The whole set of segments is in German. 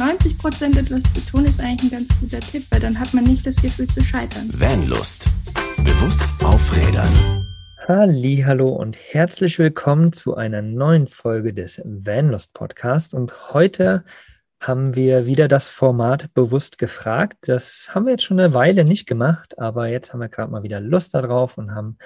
90 Prozent etwas zu tun, ist eigentlich ein ganz guter Tipp, weil dann hat man nicht das Gefühl zu scheitern. Vanlust. Bewusst aufrädern. Hallo und herzlich willkommen zu einer neuen Folge des Vanlust Podcast. Und heute haben wir wieder das Format bewusst gefragt. Das haben wir jetzt schon eine Weile nicht gemacht, aber jetzt haben wir gerade mal wieder Lust darauf und haben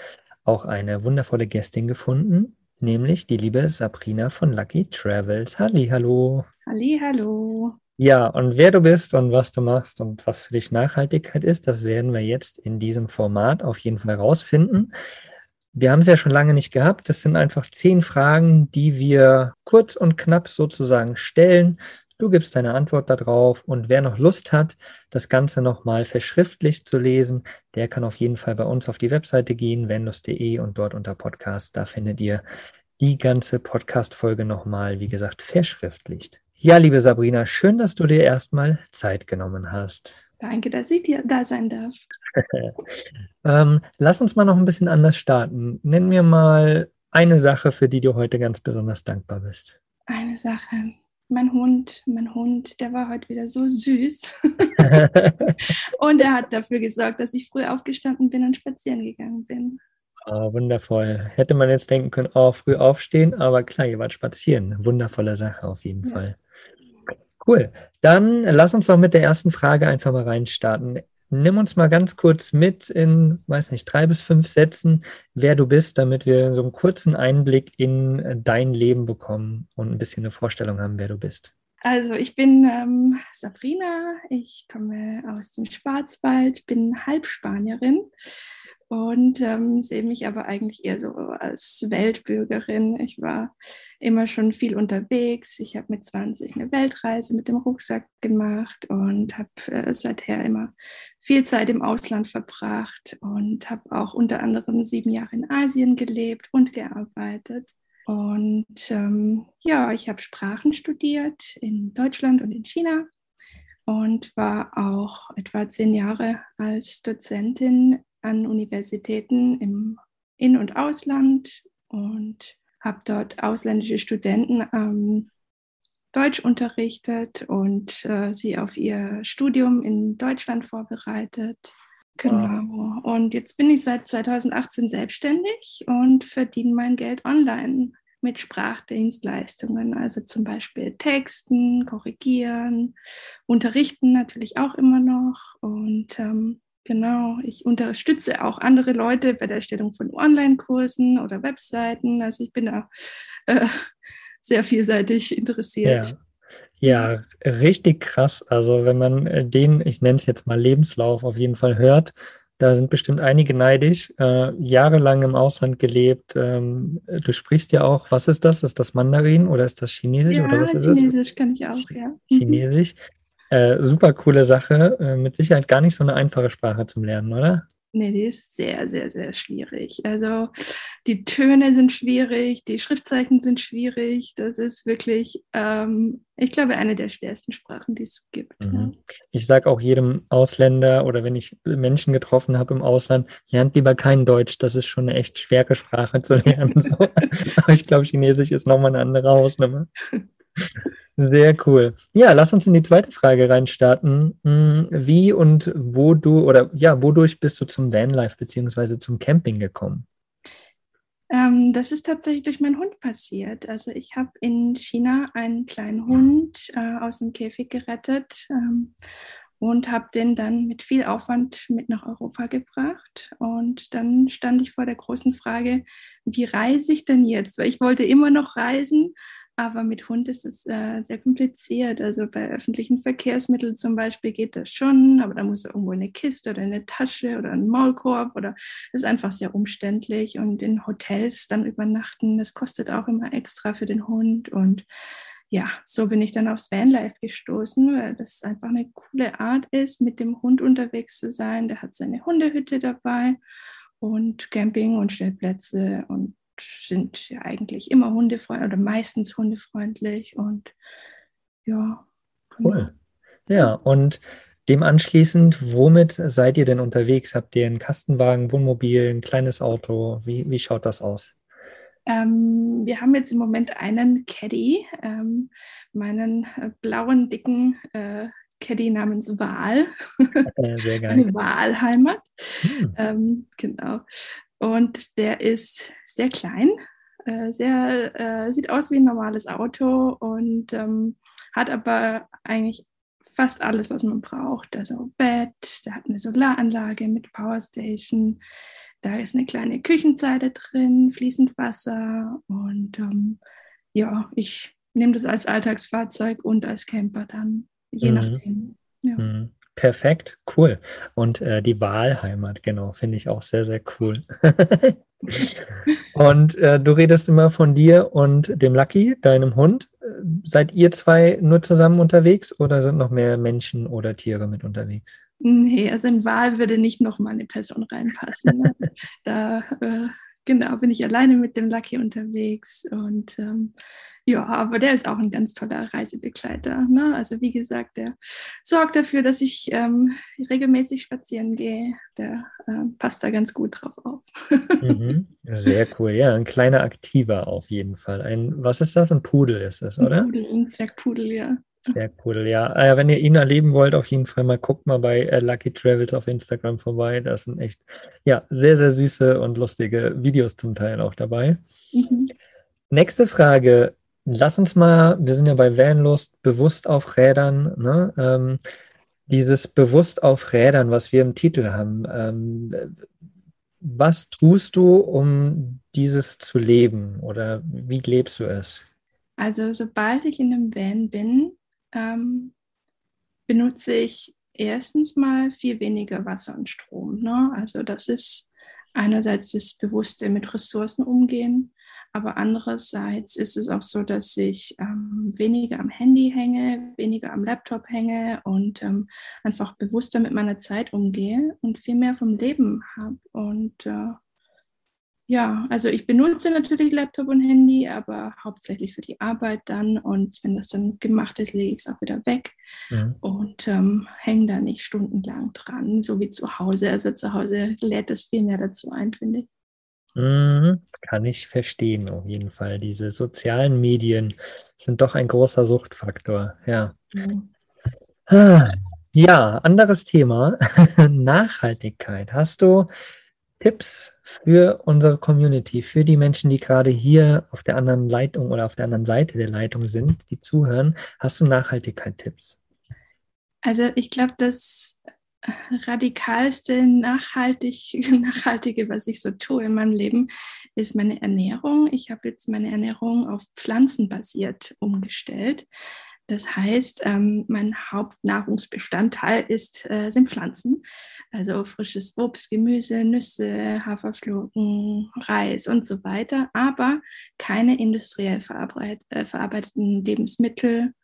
auch eine wundervolle Gästin gefunden, nämlich die liebe Sabrina von Lucky Travels. Halli, hallo. Halli, hallo. Ja, und wer du bist und was du machst und was für dich Nachhaltigkeit ist, das werden wir jetzt in diesem Format auf jeden Fall rausfinden. Wir haben es ja schon lange nicht gehabt. Das sind einfach zehn Fragen, die wir kurz und knapp sozusagen stellen. Du gibst deine Antwort darauf und wer noch Lust hat, das Ganze nochmal verschriftlich zu lesen, der kann auf jeden Fall bei uns auf die Webseite gehen, venus.de und dort unter Podcast. Da findet ihr die ganze Podcast-Folge nochmal, wie gesagt, verschriftlicht. Ja, liebe Sabrina, schön, dass du dir erstmal Zeit genommen hast. Danke, dass ich dir da sein darf. ähm, lass uns mal noch ein bisschen anders starten. Nenn mir mal eine Sache, für die du heute ganz besonders dankbar bist. Eine Sache mein Hund, mein Hund, der war heute wieder so süß. und er hat dafür gesorgt, dass ich früh aufgestanden bin und spazieren gegangen bin. Oh, wundervoll. Hätte man jetzt denken können, oh, früh aufstehen, aber klar, ihr wart spazieren. Wundervolle Sache auf jeden ja. Fall. Cool. Dann lass uns doch mit der ersten Frage einfach mal reinstarten. Nimm uns mal ganz kurz mit in, weiß nicht, drei bis fünf Sätzen, wer du bist, damit wir so einen kurzen Einblick in dein Leben bekommen und ein bisschen eine Vorstellung haben, wer du bist. Also ich bin ähm, Sabrina, ich komme aus dem Schwarzwald, bin Halbspanierin und ähm, sehe mich aber eigentlich eher so als Weltbürgerin. Ich war immer schon viel unterwegs. Ich habe mit 20 eine Weltreise mit dem Rucksack gemacht und habe äh, seither immer viel Zeit im Ausland verbracht und habe auch unter anderem sieben Jahre in Asien gelebt und gearbeitet. Und ähm, ja, ich habe Sprachen studiert in Deutschland und in China und war auch etwa zehn Jahre als Dozentin an Universitäten im In- und Ausland und habe dort ausländische Studenten ähm, Deutsch unterrichtet und äh, sie auf ihr Studium in Deutschland vorbereitet. Genau. Wow. Und jetzt bin ich seit 2018 selbstständig und verdiene mein Geld online mit Sprachdienstleistungen, also zum Beispiel Texten, Korrigieren, Unterrichten natürlich auch immer noch und ähm, Genau, ich unterstütze auch andere Leute bei der Erstellung von Online-Kursen oder Webseiten. Also ich bin da äh, sehr vielseitig interessiert. Ja. ja. richtig krass. Also wenn man äh, den, ich nenne es jetzt mal Lebenslauf, auf jeden Fall hört, da sind bestimmt einige neidisch. Äh, jahrelang im Ausland gelebt. Ähm, du sprichst ja auch, was ist das? Ist das Mandarin oder ist das Chinesisch ja, oder was ist Chinesisch es? Chinesisch kann ich auch, ja. Chinesisch. Äh, super coole Sache. Äh, mit Sicherheit gar nicht so eine einfache Sprache zum Lernen, oder? Nee, die ist sehr, sehr, sehr schwierig. Also die Töne sind schwierig, die Schriftzeichen sind schwierig. Das ist wirklich, ähm, ich glaube, eine der schwersten Sprachen, die es gibt. Mhm. Ja. Ich sage auch jedem Ausländer oder wenn ich Menschen getroffen habe im Ausland, lernt lieber kein Deutsch. Das ist schon eine echt schwere Sprache zu lernen. So. Aber ich glaube, Chinesisch ist nochmal eine andere Hausnummer. Sehr cool. Ja, lass uns in die zweite Frage reinstarten. Hm, wie und wo du oder ja, wodurch bist du zum Vanlife bzw. zum Camping gekommen? Ähm, das ist tatsächlich durch meinen Hund passiert. Also ich habe in China einen kleinen Hund äh, aus dem Käfig gerettet ähm, und habe den dann mit viel Aufwand mit nach Europa gebracht. Und dann stand ich vor der großen Frage, wie reise ich denn jetzt? Weil ich wollte immer noch reisen, aber mit Hund ist es äh, sehr kompliziert. Also bei öffentlichen Verkehrsmitteln zum Beispiel geht das schon, aber da muss irgendwo eine Kiste oder eine Tasche oder ein Maulkorb oder ist einfach sehr umständlich. Und in Hotels dann übernachten, das kostet auch immer extra für den Hund. Und ja, so bin ich dann aufs Vanlife gestoßen, weil das einfach eine coole Art ist, mit dem Hund unterwegs zu sein. Der hat seine Hundehütte dabei und Camping und Stellplätze und sind ja eigentlich immer hundefreundlich oder meistens hundefreundlich und ja. Genau. Cool. Ja, und dem anschließend, womit seid ihr denn unterwegs? Habt ihr einen Kastenwagen, Wohnmobil, ein kleines Auto? Wie, wie schaut das aus? Ähm, wir haben jetzt im Moment einen Caddy, ähm, meinen äh, blauen, dicken äh, Caddy namens Wahl. Sehr geil. Eine Wahlheimat. Hm. Ähm, genau. Und der ist sehr klein, äh, sehr, äh, sieht aus wie ein normales Auto und ähm, hat aber eigentlich fast alles, was man braucht. Also Bett, der hat eine Solaranlage mit Powerstation, da ist eine kleine Küchenzeile drin, fließend Wasser und ähm, ja, ich nehme das als Alltagsfahrzeug und als Camper dann, je mhm. nachdem. Ja. Mhm. Perfekt, cool. Und äh, die Wahlheimat, genau, finde ich auch sehr, sehr cool. und äh, du redest immer von dir und dem Lucky, deinem Hund. Seid ihr zwei nur zusammen unterwegs oder sind noch mehr Menschen oder Tiere mit unterwegs? Nee, also in Wahl würde nicht noch mal eine Person reinpassen. Ne? da äh, genau bin ich alleine mit dem Lucky unterwegs und ähm, ja, aber der ist auch ein ganz toller Reisebegleiter. Ne? Also wie gesagt, der sorgt dafür, dass ich ähm, regelmäßig spazieren gehe. Der äh, passt da ganz gut drauf auf. Mhm. Sehr cool. Ja, ein kleiner Aktiver auf jeden Fall. Ein, was ist das? Ein Pudel ist das, oder? Ein Pudel, ein Zwergpudel, ja. Zwergpudel, ja. Äh, wenn ihr ihn erleben wollt, auf jeden Fall mal guckt mal bei äh, Lucky Travels auf Instagram vorbei. Da sind echt, ja, sehr, sehr süße und lustige Videos zum Teil auch dabei. Mhm. Nächste Frage lass uns mal, wir sind ja bei Vanlust, bewusst auf Rädern, ne? Ähm, dieses bewusst auf Rädern, was wir im Titel haben. Ähm, was tust du, um dieses zu leben oder wie lebst du es? Also sobald ich in einem Van bin, ähm, benutze ich erstens mal viel weniger Wasser und Strom. Ne? Also das ist einerseits das bewusste mit Ressourcen umgehen, aber andererseits ist es auch so, dass ich ähm, weniger am Handy hänge, weniger am Laptop hänge und ähm, einfach bewusster mit meiner Zeit umgehe und viel mehr vom Leben habe. Und äh, ja, also ich benutze natürlich Laptop und Handy, aber hauptsächlich für die Arbeit dann. Und wenn das dann gemacht ist, lege ich es auch wieder weg mhm. und ähm, hänge da nicht stundenlang dran, so wie zu Hause. Also zu Hause lädt es viel mehr dazu ein, finde ich. Mhm, kann ich verstehen, auf jeden Fall. Diese sozialen Medien sind doch ein großer Suchtfaktor, ja. Mhm. Ja, anderes Thema. Nachhaltigkeit. Hast du Tipps für unsere Community, für die Menschen, die gerade hier auf der anderen Leitung oder auf der anderen Seite der Leitung sind, die zuhören? Hast du Nachhaltigkeit-Tipps? Also ich glaube, das radikalste nachhaltig, nachhaltige, was ich so tue in meinem Leben, ist meine Ernährung. Ich habe jetzt meine Ernährung auf pflanzenbasiert umgestellt. Das heißt, ähm, mein Hauptnahrungsbestandteil ist, äh, sind Pflanzen, also frisches Obst, Gemüse, Nüsse, Haferflocken, Reis und so weiter, aber keine industriell verarbeit äh, verarbeiteten Lebensmittel,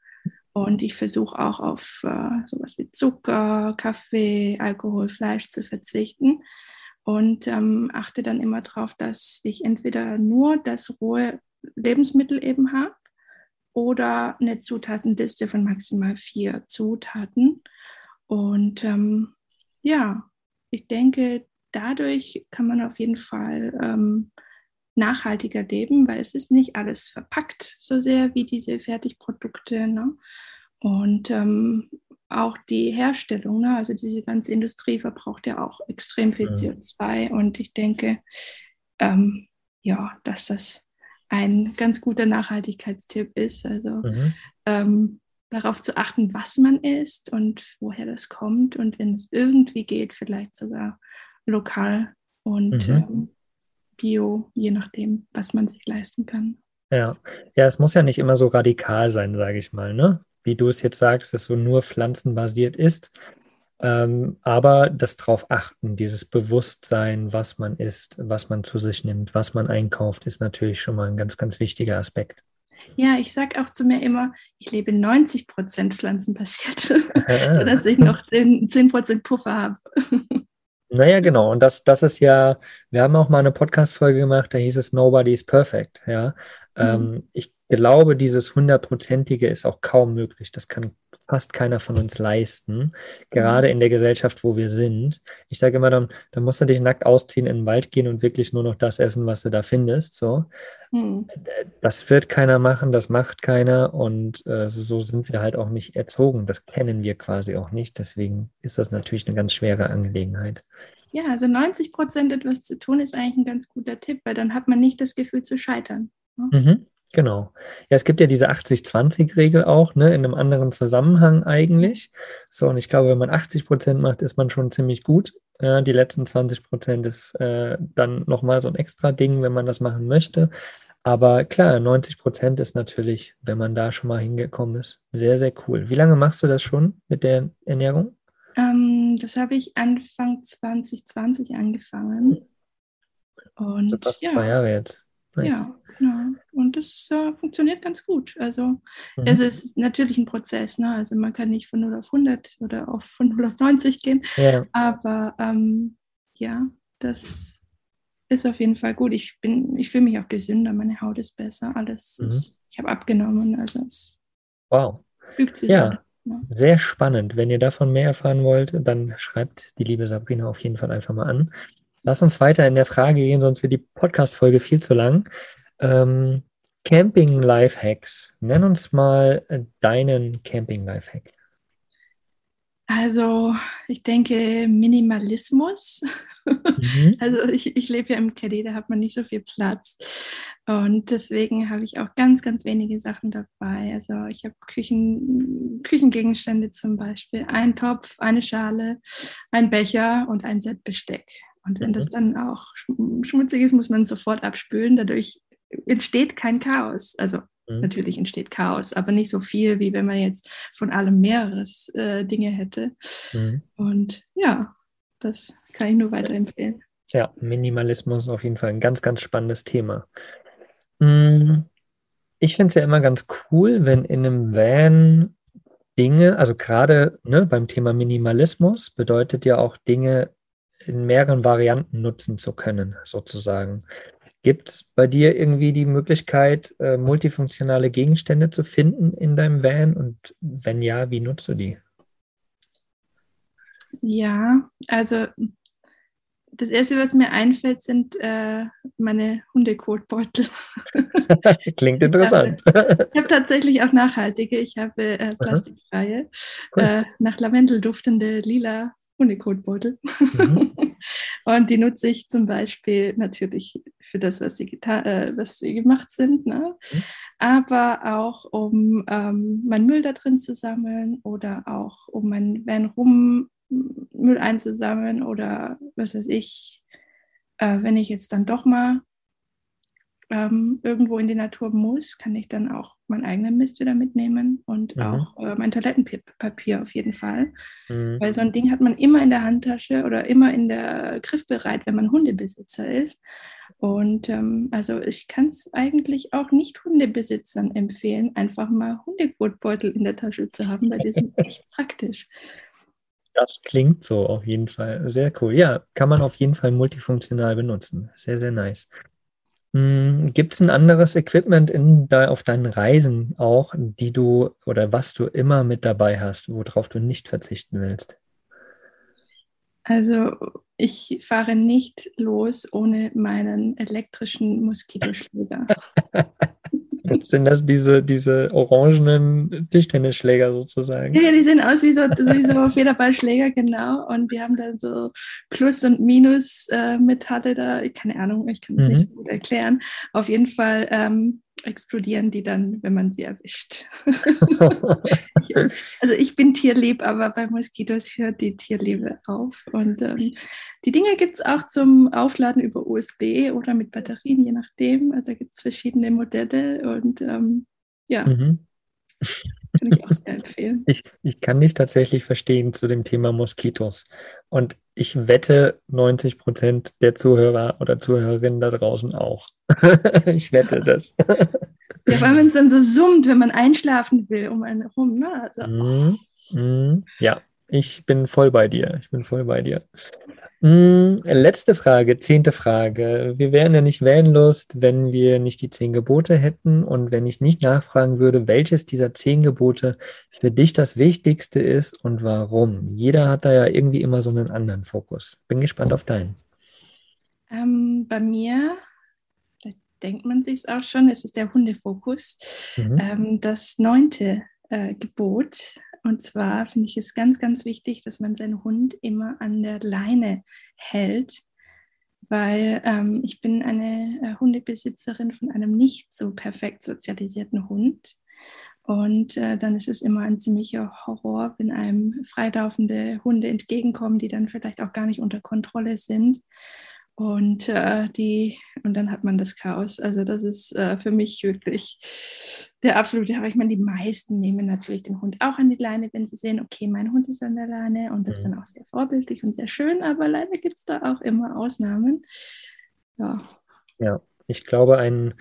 und ich versuche auch auf äh, sowas wie Zucker, Kaffee, Alkohol, Fleisch zu verzichten und ähm, achte dann immer darauf, dass ich entweder nur das rohe Lebensmittel eben habe oder eine Zutatenliste von maximal vier Zutaten. Und ähm, ja, ich denke, dadurch kann man auf jeden Fall ähm, nachhaltiger leben, weil es ist nicht alles verpackt so sehr wie diese Fertigprodukte. Ne? Und ähm, auch die Herstellung, ne? also diese ganze Industrie verbraucht ja auch extrem viel CO2. Und ich denke, ähm, ja, dass das ein ganz guter Nachhaltigkeitstipp ist. Also mhm. ähm, darauf zu achten, was man isst und woher das kommt. Und wenn es irgendwie geht, vielleicht sogar lokal und mhm. ähm, Bio, je nachdem, was man sich leisten kann. Ja, ja, es muss ja nicht immer so radikal sein, sage ich mal, ne? Wie du es jetzt sagst, dass so nur pflanzenbasiert ist. Ähm, aber das drauf achten, dieses Bewusstsein, was man isst, was man zu sich nimmt, was man einkauft, ist natürlich schon mal ein ganz, ganz wichtiger Aspekt. Ja, ich sage auch zu mir immer, ich lebe 90 Prozent pflanzenbasiert, sodass ich noch 10, 10 Prozent Puffer habe. Naja, genau. Und das, das ist ja, wir haben auch mal eine Podcast-Folge gemacht, da hieß es Nobody is perfect. Ja. Mhm. Ähm, ich glaube, dieses hundertprozentige ist auch kaum möglich. Das kann fast keiner von uns leisten, gerade in der Gesellschaft, wo wir sind. Ich sage immer, dann, dann musst du dich nackt ausziehen, in den Wald gehen und wirklich nur noch das essen, was du da findest. So. Mhm. Das wird keiner machen, das macht keiner und äh, so sind wir halt auch nicht erzogen. Das kennen wir quasi auch nicht. Deswegen ist das natürlich eine ganz schwere Angelegenheit. Ja, also 90 Prozent etwas zu tun ist eigentlich ein ganz guter Tipp, weil dann hat man nicht das Gefühl zu scheitern. Ne? Mhm. Genau. Ja, es gibt ja diese 80-20-Regel auch, ne, in einem anderen Zusammenhang eigentlich. So, und ich glaube, wenn man 80 Prozent macht, ist man schon ziemlich gut. Ja, die letzten 20 Prozent ist äh, dann nochmal so ein extra Ding, wenn man das machen möchte. Aber klar, 90 Prozent ist natürlich, wenn man da schon mal hingekommen ist, sehr, sehr cool. Wie lange machst du das schon mit der Ernährung? Ähm, das habe ich Anfang 2020 angefangen. Und also fast ja. zwei Jahre jetzt. Nice. Ja, genau. Und das äh, funktioniert ganz gut. Also mhm. es ist natürlich ein Prozess. Ne? Also man kann nicht von 0 auf 100 oder auf, von 0 auf 90 gehen. Ja. Aber ähm, ja, das ist auf jeden Fall gut. Ich bin, ich fühle mich auch gesünder, meine Haut ist besser, alles mhm. ist, ich habe abgenommen. Also es wow. fügt sich. Ja. ja. Sehr spannend. Wenn ihr davon mehr erfahren wollt, dann schreibt die liebe Sabrina auf jeden Fall einfach mal an. Lass uns weiter in der Frage gehen, sonst wird die Podcast-Folge viel zu lang. Ähm, Camping Lifehacks. Nenn uns mal äh, deinen Camping Lifehack. Also, ich denke Minimalismus. Mhm. Also, ich, ich lebe ja im Caddy, da hat man nicht so viel Platz. Und deswegen habe ich auch ganz, ganz wenige Sachen dabei. Also, ich habe Küchen, Küchengegenstände zum Beispiel: ein Topf, eine Schale, ein Becher und ein Set Besteck. Und wenn das mhm. dann auch schmutzig ist, muss man sofort abspülen. Dadurch entsteht kein Chaos. Also mhm. natürlich entsteht Chaos, aber nicht so viel, wie wenn man jetzt von allem mehreres äh, Dinge hätte. Mhm. Und ja, das kann ich nur weiterempfehlen. Ja, Minimalismus ist auf jeden Fall ein ganz, ganz spannendes Thema. Mm, ich finde es ja immer ganz cool, wenn in einem Van Dinge, also gerade ne, beim Thema Minimalismus bedeutet ja auch Dinge in mehreren Varianten nutzen zu können, sozusagen. Gibt es bei dir irgendwie die Möglichkeit, äh, multifunktionale Gegenstände zu finden in deinem Van? Und wenn ja, wie nutzt du die? Ja, also das Erste, was mir einfällt, sind äh, meine Hundekotbeutel. Klingt interessant. Ich habe, habe, tatsächlich auch nachhaltige. Ich habe äh, plastikfreie, cool. äh, nach Lavendel duftende lila Hundekotbeutel. Mhm. und die nutze ich zum Beispiel natürlich für das, was sie, äh, was sie gemacht sind, ne? Mhm. aber auch um ähm, meinen Müll da drin zu sammeln oder auch um meinen Van rum Müll einzusammeln oder was weiß ich, äh, wenn ich jetzt dann doch mal ähm, irgendwo in die Natur muss, kann ich dann auch meinen eigenen Mist wieder mitnehmen und mhm. auch äh, mein Toilettenpapier auf jeden Fall. Mhm. Weil so ein Ding hat man immer in der Handtasche oder immer in der Griffbereit, wenn man Hundebesitzer ist. Und ähm, also ich kann es eigentlich auch nicht Hundebesitzern empfehlen, einfach mal Hundegurtbeutel in der Tasche zu haben, weil die sind echt praktisch. Das klingt so auf jeden Fall. Sehr cool. Ja, kann man auf jeden Fall multifunktional benutzen. Sehr, sehr nice. Hm, Gibt es ein anderes Equipment in, da, auf deinen Reisen auch, die du oder was du immer mit dabei hast, worauf du nicht verzichten willst? Also ich fahre nicht los ohne meinen elektrischen Moskitoschläger. Sind das diese, diese orangenen Tischtennisschläger sozusagen? Ja, die sehen aus wie so, wie so Federballschläger, genau. Und wir haben dann so Plus- und Minus-Metalle äh, da. Keine Ahnung, ich kann das mhm. nicht so gut erklären. Auf jeden Fall ähm, explodieren die dann, wenn man sie erwischt. also ich bin tierlieb, aber bei Moskitos hört die Tierliebe auf. Und ähm, die Dinge gibt es auch zum Aufladen über USB oder mit Batterien, je nachdem. Also gibt es verschiedene Modelle und ähm, ja. Mhm. Kann ich auch sehr empfehlen. Ich, ich kann dich tatsächlich verstehen zu dem Thema Moskitos. Und ich wette, 90 Prozent der Zuhörer oder Zuhörerinnen da draußen auch. ich wette das. ja, weil man es dann so summt, wenn man einschlafen will, um einen herum. Ne? Also, mm, mm, ja, ich bin voll bei dir. Ich bin voll bei dir. Hm, letzte Frage, zehnte Frage. Wir wären ja nicht Wellenlust, wenn wir nicht die zehn Gebote hätten und wenn ich nicht nachfragen würde, welches dieser zehn Gebote für dich das Wichtigste ist und warum. Jeder hat da ja irgendwie immer so einen anderen Fokus. Bin gespannt auf deinen. Ähm, bei mir, da denkt man sich auch schon, es ist der Hundefokus. Mhm. Ähm, das neunte äh, Gebot und zwar finde ich es ganz, ganz wichtig, dass man seinen Hund immer an der Leine hält, weil ähm, ich bin eine äh, Hundebesitzerin von einem nicht so perfekt sozialisierten Hund. Und äh, dann ist es immer ein ziemlicher Horror, wenn einem freilaufende Hunde entgegenkommen, die dann vielleicht auch gar nicht unter Kontrolle sind. Und äh, die, und dann hat man das Chaos. Also das ist äh, für mich wirklich der absolute Horror. Ich meine, die meisten nehmen natürlich den Hund auch an die Leine, wenn sie sehen, okay, mein Hund ist an der Leine und das ist dann auch sehr vorbildlich und sehr schön, aber leider gibt es da auch immer Ausnahmen. Ja. Ja, ich glaube, ein,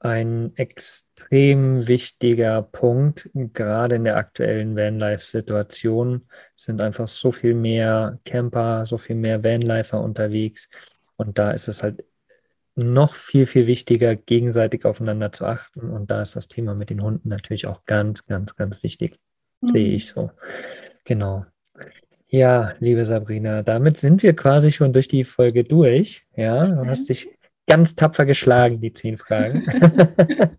ein extrem wichtiger Punkt, gerade in der aktuellen Vanlife-Situation, sind einfach so viel mehr Camper, so viel mehr Vanlifer unterwegs und da ist es halt noch viel, viel wichtiger, gegenseitig aufeinander zu achten. Und da ist das Thema mit den Hunden natürlich auch ganz, ganz, ganz wichtig. Mhm. Sehe ich so. Genau. Ja, liebe Sabrina, damit sind wir quasi schon durch die Folge durch. Ja, du hast dich ganz tapfer geschlagen, die zehn Fragen.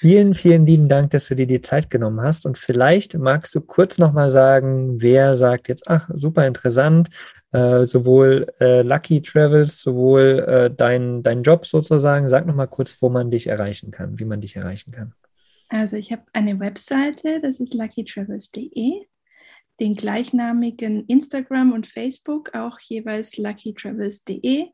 vielen, vielen lieben Dank, dass du dir die Zeit genommen hast. Und vielleicht magst du kurz nochmal sagen, wer sagt jetzt, ach, super interessant, äh, sowohl äh, Lucky Travels, sowohl äh, dein, dein Job sozusagen. Sag nochmal kurz, wo man dich erreichen kann, wie man dich erreichen kann. Also ich habe eine Webseite, das ist luckytravels.de, den gleichnamigen Instagram und Facebook, auch jeweils luckytravels.de.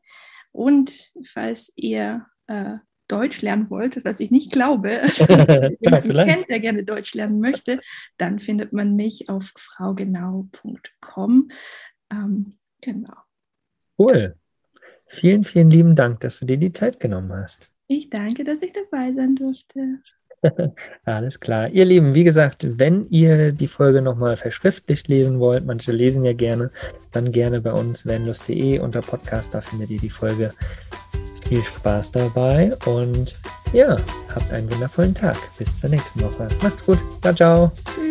Und falls ihr äh, Deutsch lernen wollt, was ich nicht glaube, jemanden kennt, der gerne Deutsch lernen möchte, dann findet man mich auf fraugenau.com. Ähm, Genau. Cool. Vielen, vielen lieben Dank, dass du dir die Zeit genommen hast. Ich danke, dass ich dabei sein durfte. Alles klar. Ihr Lieben, wie gesagt, wenn ihr die Folge nochmal verschriftlicht lesen wollt, manche lesen ja gerne, dann gerne bei uns vanlust.de unter Podcast, da findet ihr die Folge. Viel Spaß dabei und ja, habt einen wundervollen Tag. Bis zur nächsten Woche. Macht's gut. Ciao, ciao. Tschüss.